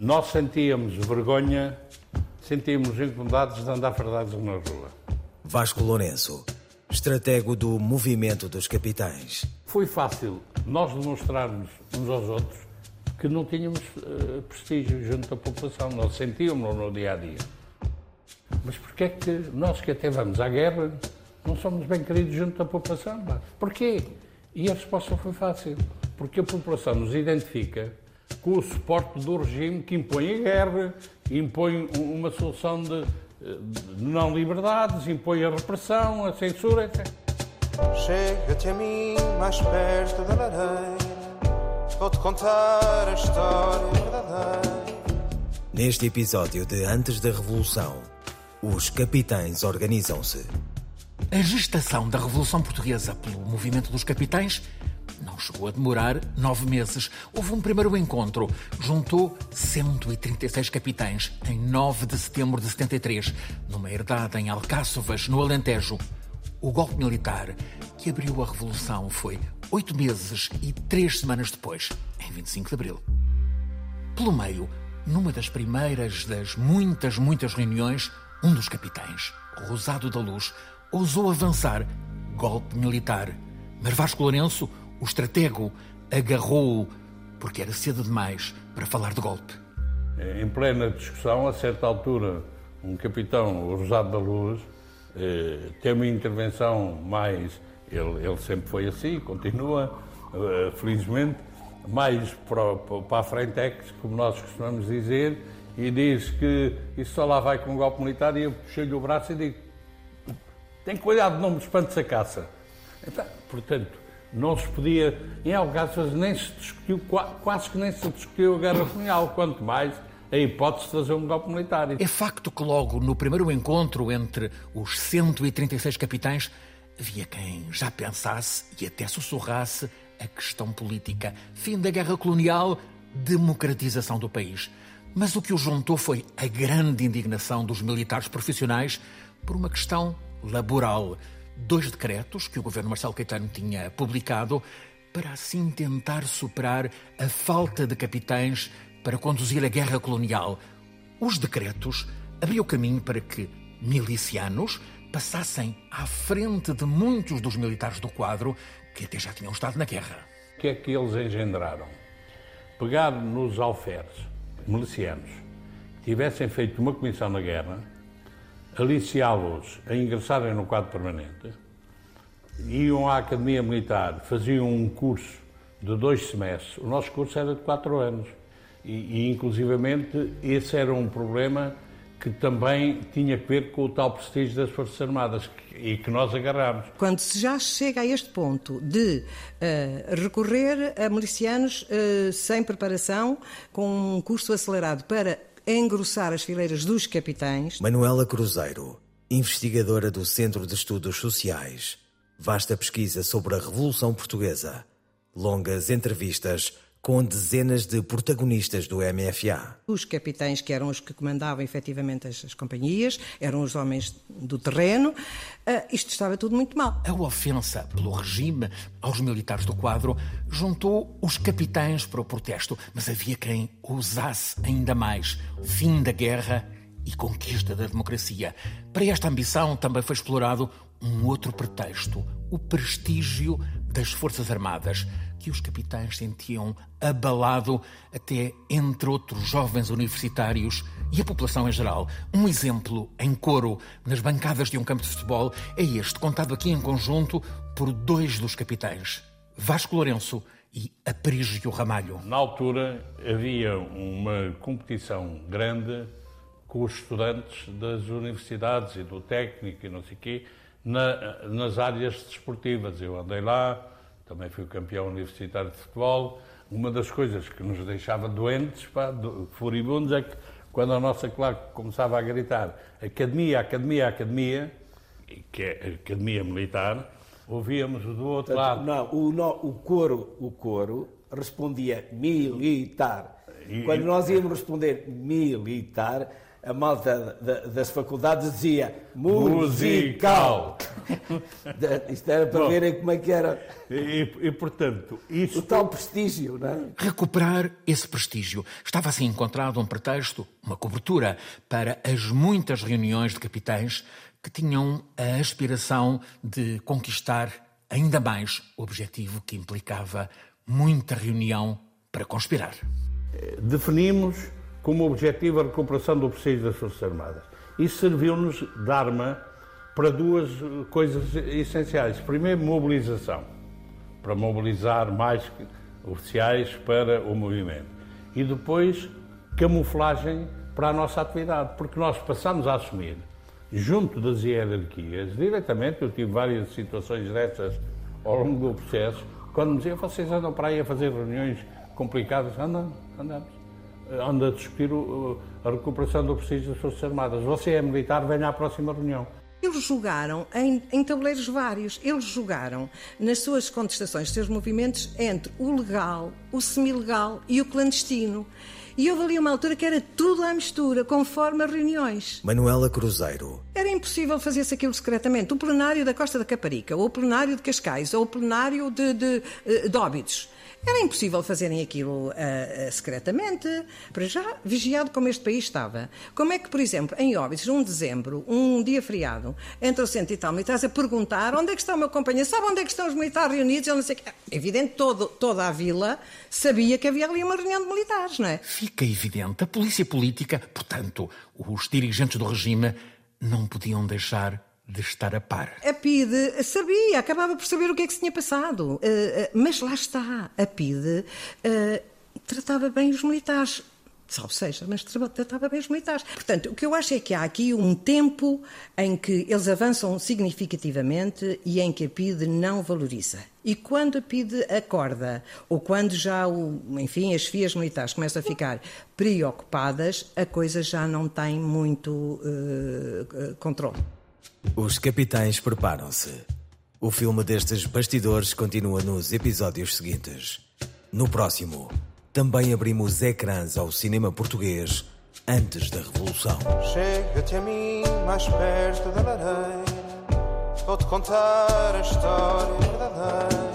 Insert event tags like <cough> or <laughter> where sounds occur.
Nós sentíamos vergonha, sentíamos incomodados de andar fardados na rua. Vasco Lourenço, estratego do Movimento dos Capitães. Foi fácil nós demonstrarmos uns aos outros que não tínhamos uh, prestígio junto da população, nós sentíamos no dia a dia. Mas porquê é que nós que até vamos à guerra não somos bem queridos junto da população? Porquê? E a resposta foi fácil. Porque a população nos identifica com o suporte do regime que impõe a guerra, impõe uma solução de, de não liberdades, impõe a repressão, a censura, etc. Chega-te a mim mais perto da lareira, vou-te contar a história verdadeira. Neste episódio de Antes da Revolução, os capitães organizam-se. A gestação da Revolução Portuguesa pelo movimento dos capitães não chegou a demorar nove meses. Houve um primeiro encontro. Juntou 136 capitães em 9 de setembro de 73, numa herdade em Alcáçovas, no Alentejo. O golpe militar que abriu a Revolução foi oito meses e três semanas depois, em 25 de abril. Pelo meio, numa das primeiras das muitas, muitas reuniões, um dos capitães, Rosado da Luz, ousou avançar. Golpe militar. Mas Vasco Lourenço, o estratego, agarrou-o porque era cedo demais para falar de golpe. Em plena discussão, a certa altura, um capitão, o Rosado da Luz, eh, tem uma intervenção mais. Ele, ele sempre foi assim, continua, eh, felizmente, mais para, para a frente, é como nós costumamos dizer, e diz que isso só lá vai com um golpe militar e eu puxei-lhe o braço e digo tem cuidado, não me espantes a caça. Então, portanto, não se podia, em Algáçovas nem se discutiu, quase que nem se discutiu a guerra colonial, quanto mais a hipótese de fazer um golpe militar. É facto que logo no primeiro encontro entre os 136 capitães havia quem já pensasse e até sussurrasse a questão política. Fim da guerra colonial, democratização do país. Mas o que o juntou foi a grande indignação dos militares profissionais por uma questão laboral. Dois decretos que o governo Marcelo Caetano tinha publicado para assim tentar superar a falta de capitães para conduzir a guerra colonial. Os decretos abriam caminho para que milicianos passassem à frente de muitos dos militares do quadro que até já tinham estado na guerra. O que é que eles engendraram? Pegar nos alferes milicianos tivessem feito uma comissão na guerra, aliciá-los a ingressarem no quadro permanente, iam à Academia Militar, faziam um curso de dois semestres. O nosso curso era de quatro anos. E, e inclusivamente, esse era um problema que também tinha que ver com o tal prestígio das Forças Armadas e que nós agarramos. Quando se já chega a este ponto de uh, recorrer a milicianos uh, sem preparação, com um curso acelerado para engrossar as fileiras dos capitães. Manuela Cruzeiro, investigadora do Centro de Estudos Sociais. Vasta pesquisa sobre a Revolução Portuguesa. Longas entrevistas com dezenas de protagonistas do MFA. Os capitães, que eram os que comandavam efetivamente as, as companhias, eram os homens do terreno, uh, isto estava tudo muito mal. A ofensa pelo regime aos militares do quadro juntou os capitães para o protesto, mas havia quem ousasse ainda mais. Fim da guerra e conquista da democracia. Para esta ambição também foi explorado um outro pretexto, o prestígio das Forças Armadas que os capitães sentiam abalado até entre outros jovens universitários e a população em geral. Um exemplo em coro nas bancadas de um campo de futebol é este, contado aqui em conjunto por dois dos capitães, Vasco Lourenço e Aprígio Ramalho. Na altura havia uma competição grande com os estudantes das universidades e do técnico e não sei o quê, na, nas áreas desportivas. Eu andei lá, também fui campeão universitário de futebol. Uma das coisas que nos deixava doentes, pá, furibundos, é que quando a nossa claque começava a gritar Academia, Academia, Academia, que é Academia Militar, ouvíamos do outro lado. Não, o, no, o, coro, o coro respondia militar. E, quando nós íamos responder militar, a malta das faculdades dizia musical. musical. <laughs> Isto era para Bom, verem como é que era. E, e portanto, isso. O tal prestígio, não é? Recuperar esse prestígio. Estava assim encontrado um pretexto, uma cobertura, para as muitas reuniões de capitães que tinham a aspiração de conquistar ainda mais o objetivo que implicava muita reunião para conspirar. Definimos como objetivo a recuperação do prestígio das Forças Armadas. Isso serviu-nos de arma para duas coisas essenciais. Primeiro, mobilização, para mobilizar mais oficiais para o movimento. E depois, camuflagem para a nossa atividade, porque nós passamos a assumir, junto das hierarquias, diretamente, eu tive várias situações dessas ao longo do processo, quando me diziam, vocês andam para aí a fazer reuniões complicadas, andamos, andamos anda a discutir a recuperação do prestígio das Forças Armadas. Você é militar, venha à próxima reunião. Eles jogaram em, em, tabuleiros vários. Eles jogaram nas suas contestações, seus movimentos, entre o legal, o semi-legal e o clandestino. E houve ali uma altura que era tudo à mistura, conforme as reuniões. Manuela Cruzeiro. Era impossível fazer-se aquilo secretamente. O plenário da Costa da Caparica, ou o plenário de Cascais, ou o plenário de, de, eh, de Óbidos era impossível fazerem aquilo uh, uh, secretamente, para já vigiado como este país estava. Como é que, por exemplo, em Óbidos, num dezembro, um dia feriado, entre o centro e tal militares a perguntar onde é que está o meu companheiro, sabe onde é que estão os militares reunidos? Eu não sei que... Evidente, todo, toda a vila sabia que havia ali uma reunião de militares, não é? Fica evidente, a polícia política, portanto, os dirigentes do regime, não podiam deixar de estar a par. A PIDE sabia, acabava por saber o que é que se tinha passado. Uh, uh, mas lá está, a PIDE uh, tratava bem os militares. Salve seja, mas tratava os militares. Portanto, o que eu acho é que há aqui um tempo em que eles avançam significativamente e em que a PIDE não valoriza. E quando a PIDE acorda, ou quando já, o, enfim, as FIAs militares começam a ficar preocupadas, a coisa já não tem muito uh, controle. Os capitães preparam-se. O filme destes bastidores continua nos episódios seguintes. No próximo, também abrimos ecrãs ao cinema português antes da Revolução. Chega-te a mim mais perto da lareira, vou-te contar a história